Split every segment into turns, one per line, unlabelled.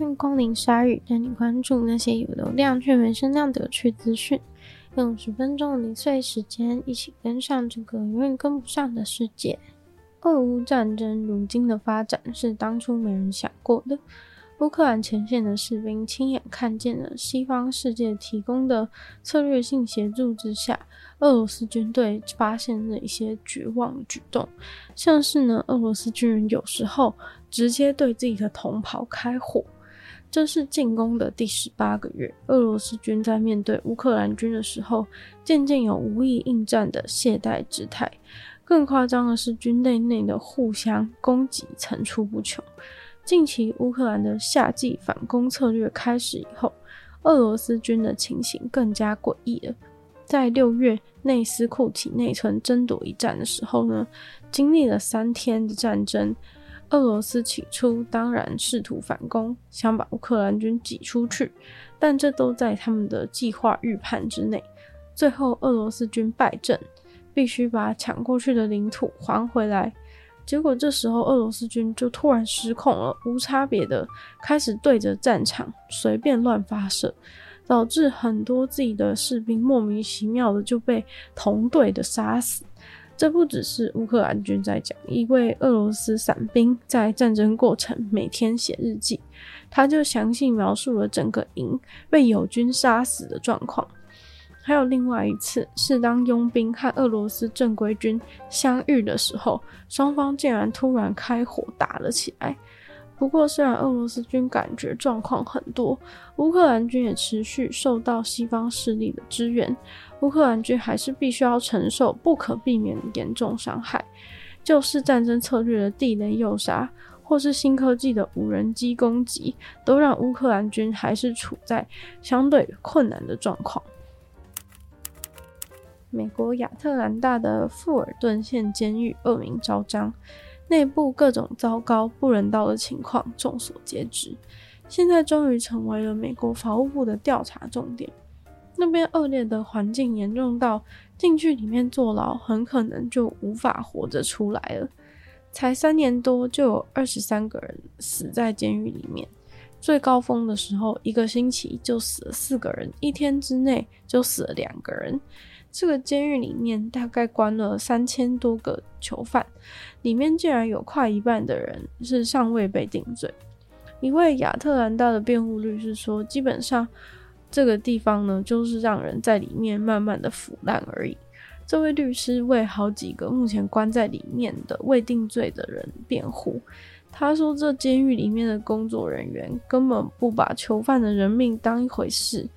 欢迎光临鲨鱼，带你关注那些有流量却没声量的有趣资讯。用十分钟的零碎时间，一起跟上这个永远跟不上的世界。俄乌战争如今的发展是当初没人想过的。乌克兰前线的士兵亲眼看见了西方世界提供的策略性协助之下，俄罗斯军队发现了一些绝望举动，像是呢，俄罗斯军人有时候直接对自己的同袍开火。这是进攻的第十八个月，俄罗斯军在面对乌克兰军的时候，渐渐有无意应战的懈怠之态。更夸张的是，军队内的互相攻击层出不穷。近期乌克兰的夏季反攻策略开始以后，俄罗斯军的情形更加诡异了。在六月内斯库提内村争夺一战的时候呢，经历了三天的战争。俄罗斯起初当然试图反攻，想把乌克兰军挤出去，但这都在他们的计划预判之内。最后，俄罗斯军败阵，必须把抢过去的领土还回来。结果这时候，俄罗斯军就突然失控了，无差别的开始对着战场随便乱发射，导致很多自己的士兵莫名其妙的就被同队的杀死。这不只是乌克兰军在讲，一位俄罗斯伞兵在战争过程每天写日记，他就详细描述了整个营被友军杀死的状况。还有另外一次，是当佣兵和俄罗斯正规军相遇的时候，双方竟然突然开火打了起来。不过，虽然俄罗斯军感觉状况很多，乌克兰军也持续受到西方势力的支援。乌克兰军还是必须要承受不可避免的严重伤害，就是战争策略的地雷诱杀，或是新科技的无人机攻击，都让乌克兰军还是处在相对困难的状况。美国亚特兰大的富尔顿县监狱恶名昭彰，内部各种糟糕不人道的情况众所皆知，现在终于成为了美国法务部的调查重点。那边恶劣的环境严重到进去里面坐牢，很可能就无法活着出来了。才三年多，就有二十三个人死在监狱里面。最高峰的时候，一个星期就死了四个人，一天之内就死了两个人。这个监狱里面大概关了三千多个囚犯，里面竟然有快一半的人是尚未被定罪。一位亚特兰大的辩护律师说，基本上。这个地方呢，就是让人在里面慢慢的腐烂而已。这位律师为好几个目前关在里面的未定罪的人辩护，他说，这监狱里面的工作人员根本不把囚犯的人命当一回事，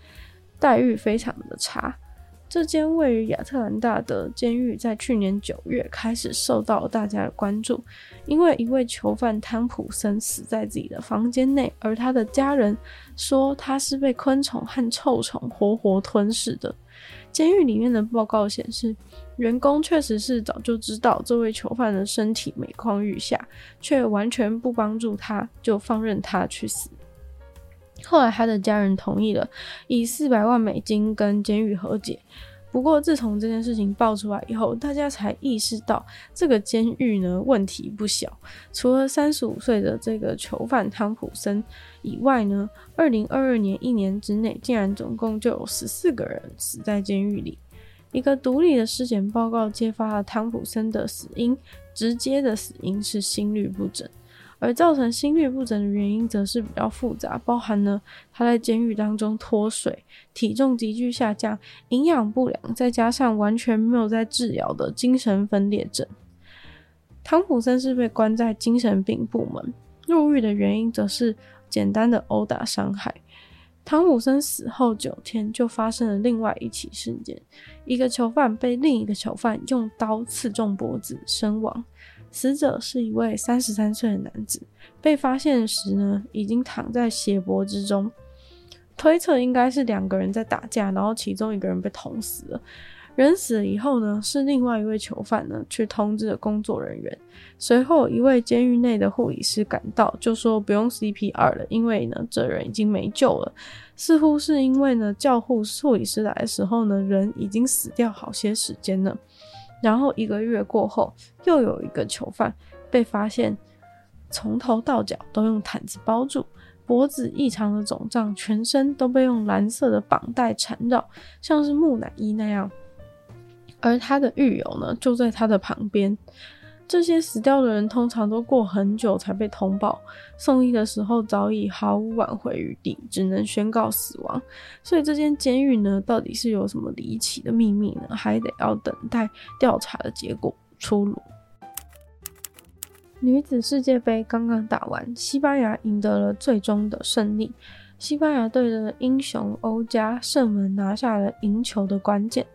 待遇非常的差。这间位于亚特兰大的监狱在去年九月开始受到大家的关注，因为一位囚犯汤普森死在自己的房间内，而他的家人说他是被昆虫和臭虫活活吞噬的。监狱里面的报告显示，员工确实是早就知道这位囚犯的身体每况愈下，却完全不帮助他，就放任他去死。后来，他的家人同意了以四百万美金跟监狱和解。不过，自从这件事情爆出来以后，大家才意识到这个监狱呢，问题不小。除了三十五岁的这个囚犯汤普森以外呢，二零二二年一年之内，竟然总共就有十四个人死在监狱里。一个独立的尸检报告揭发了汤普森的死因，直接的死因是心律不整。而造成心律不整的原因则是比较复杂，包含了他在监狱当中脱水、体重急剧下降、营养不良，再加上完全没有在治疗的精神分裂症。汤普森是被关在精神病部门，入狱的原因则是简单的殴打伤害。汤普森死后九天，就发生了另外一起事件，一个囚犯被另一个囚犯用刀刺中脖子身亡。死者是一位三十三岁的男子，被发现时呢，已经躺在血泊之中，推测应该是两个人在打架，然后其中一个人被捅死了。人死了以后呢，是另外一位囚犯呢去通知了工作人员，随后一位监狱内的护理师赶到，就说不用 CPR 了，因为呢这人已经没救了。似乎是因为呢叫护护理师来的时候呢，人已经死掉好些时间了。然后一个月过后，又有一个囚犯被发现从头到脚都用毯子包住，脖子异常的肿胀，全身都被用蓝色的绑带缠绕，像是木乃伊那样。而他的狱友呢，就在他的旁边。这些死掉的人通常都过很久才被通报，送医的时候早已毫无挽回余地，只能宣告死亡。所以这间监狱呢，到底是有什么离奇的秘密呢？还得要等待调查的结果出炉。女子世界杯刚刚打完，西班牙赢得了最终的胜利。西班牙队的英雄欧加射门拿下了赢球的关键。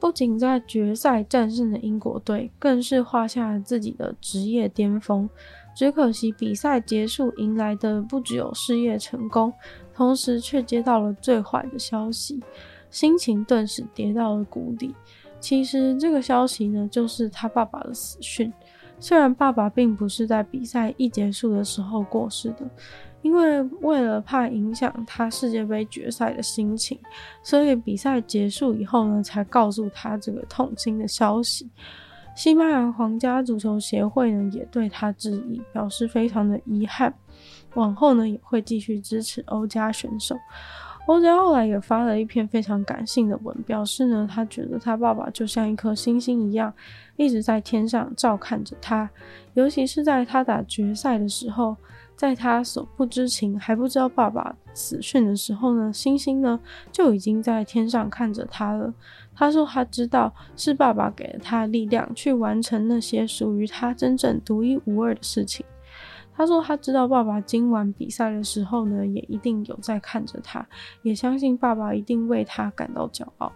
不仅在决赛战胜了英国队，更是画下了自己的职业巅峰。只可惜比赛结束，迎来的不只有事业成功，同时却接到了最坏的消息，心情顿时跌到了谷底。其实这个消息呢，就是他爸爸的死讯。虽然爸爸并不是在比赛一结束的时候过世的。因为为了怕影响他世界杯决赛的心情，所以比赛结束以后呢，才告诉他这个痛心的消息。西班牙皇家足球协会呢，也对他致意，表示非常的遗憾，往后呢也会继续支持欧加选手。欧加后来也发了一篇非常感性的文，表示呢，他觉得他爸爸就像一颗星星一样，一直在天上照看着他，尤其是在他打决赛的时候。在他所不知情，还不知道爸爸死讯的时候呢，星星呢就已经在天上看着他了。他说他知道是爸爸给了他力量，去完成那些属于他真正独一无二的事情。他说他知道爸爸今晚比赛的时候呢，也一定有在看着他，也相信爸爸一定为他感到骄傲。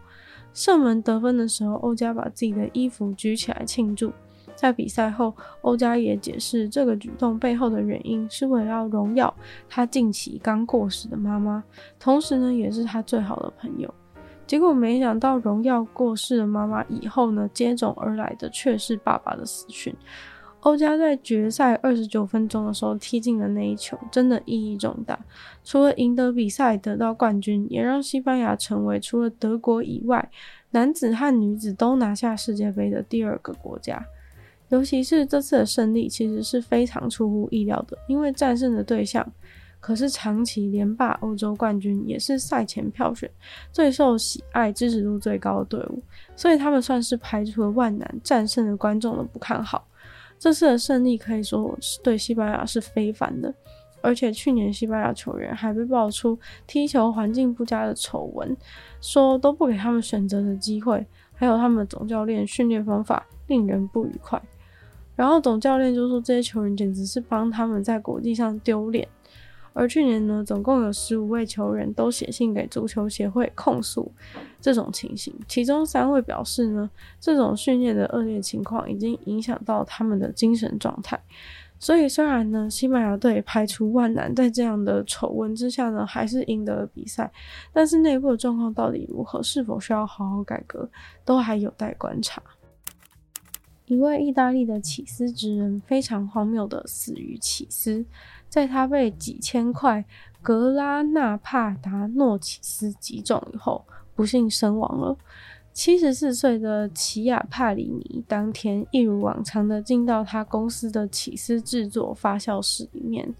射门得分的时候，欧加把自己的衣服举起来庆祝。在比赛后，欧加也解释这个举动背后的原因是为了要荣耀他近期刚过世的妈妈，同时呢，也是他最好的朋友。结果没想到荣耀过世的妈妈以后呢，接踵而来的却是爸爸的死讯。欧加在决赛二十九分钟的时候踢进的那一球，真的意义重大。除了赢得比赛得到冠军，也让西班牙成为除了德国以外，男子和女子都拿下世界杯的第二个国家。尤其是这次的胜利，其实是非常出乎意料的，因为战胜的对象可是长期连霸欧洲冠军，也是赛前票选最受喜爱、支持度最高的队伍，所以他们算是排除了万难，战胜了观众的不看好。这次的胜利可以说是对西班牙是非凡的，而且去年西班牙球员还被爆出踢球环境不佳的丑闻，说都不给他们选择的机会，还有他们的总教练训练方法令人不愉快。然后总教练就说，这些球员简直是帮他们在国际上丢脸。而去年呢，总共有十五位球员都写信给足球协会控诉这种情形，其中三位表示呢，这种训练的恶劣情况已经影响到他们的精神状态。所以虽然呢，西班牙队排除万难，在这样的丑闻之下呢，还是赢得了比赛，但是内部的状况到底如何，是否需要好好改革，都还有待观察。一位意大利的起司职人非常荒谬的死于起司，在他被几千块格拉纳帕达诺起司击中以后，不幸身亡了。七十四岁的齐亚帕里尼当天一如往常的进到他公司的起司制作发酵室里面，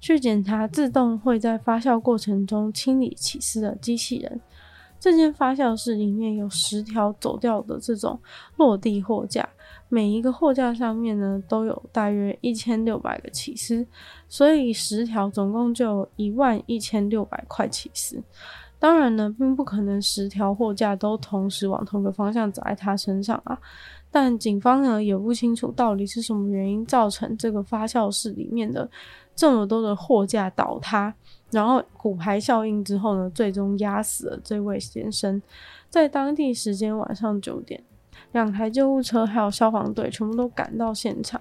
去检查自动会在发酵过程中清理起司的机器人。这间发酵室里面有十条走掉的这种落地货架，每一个货架上面呢都有大约一千六百个起司，所以十条总共就一万一千六百块起司。当然呢，并不可能十条货架都同时往同个方向砸在他身上啊。但警方呢也不清楚到底是什么原因造成这个发酵室里面的这么多的货架倒塌。然后骨牌效应之后呢，最终压死了这位先生。在当地时间晚上九点，两台救护车还有消防队全部都赶到现场。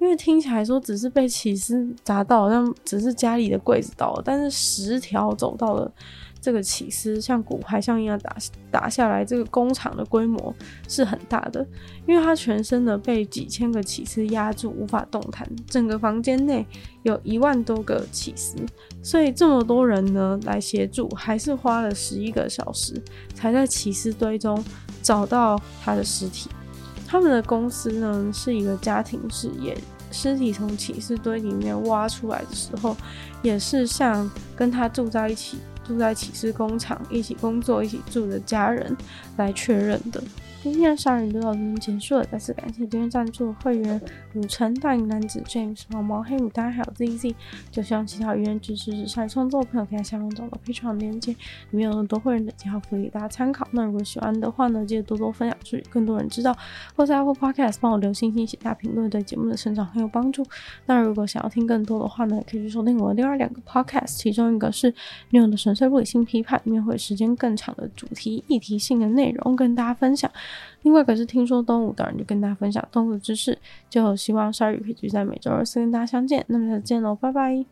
因为听起来说只是被起司砸到，好像只是家里的柜子倒了，但是十条走到了。这个起司像骨牌像一样打打下来，这个工厂的规模是很大的，因为他全身呢被几千个起司压住，无法动弹。整个房间内有一万多个起司，所以这么多人呢来协助，还是花了十一个小时才在起司堆中找到他的尸体。他们的公司呢是一个家庭事业，尸体从起司堆里面挖出来的时候，也是像跟他住在一起、住在起司工厂一起工作、一起住的家人来确认的。今天的鲨语就到这边结束了，再次感谢今天赞助的会员鲁晨、大影男子 James、毛毛黑牡丹还有 ZZ，就希望其他语言支持鲨语创作的朋友可以在下方找到 Patreon 链接，里面有很多会员的计划福利给大家参考。那如果喜欢的话呢，记得多多分享出去，更多人知道。或在 Apple Podcast 帮我留星星、写下评论，对节目的成长很有帮助。那如果想要听更多的话呢，可以去收听我的另外两个 Podcast，其中一个是 New 的纯粹不理性批判，里面会有时间更长的主题议题性的内容跟大家分享。另外，可是听说动物当然就跟大家分享动物知识，就希望鲨鱼可以继续在每周二四跟大家相见。那么再见喽，拜拜。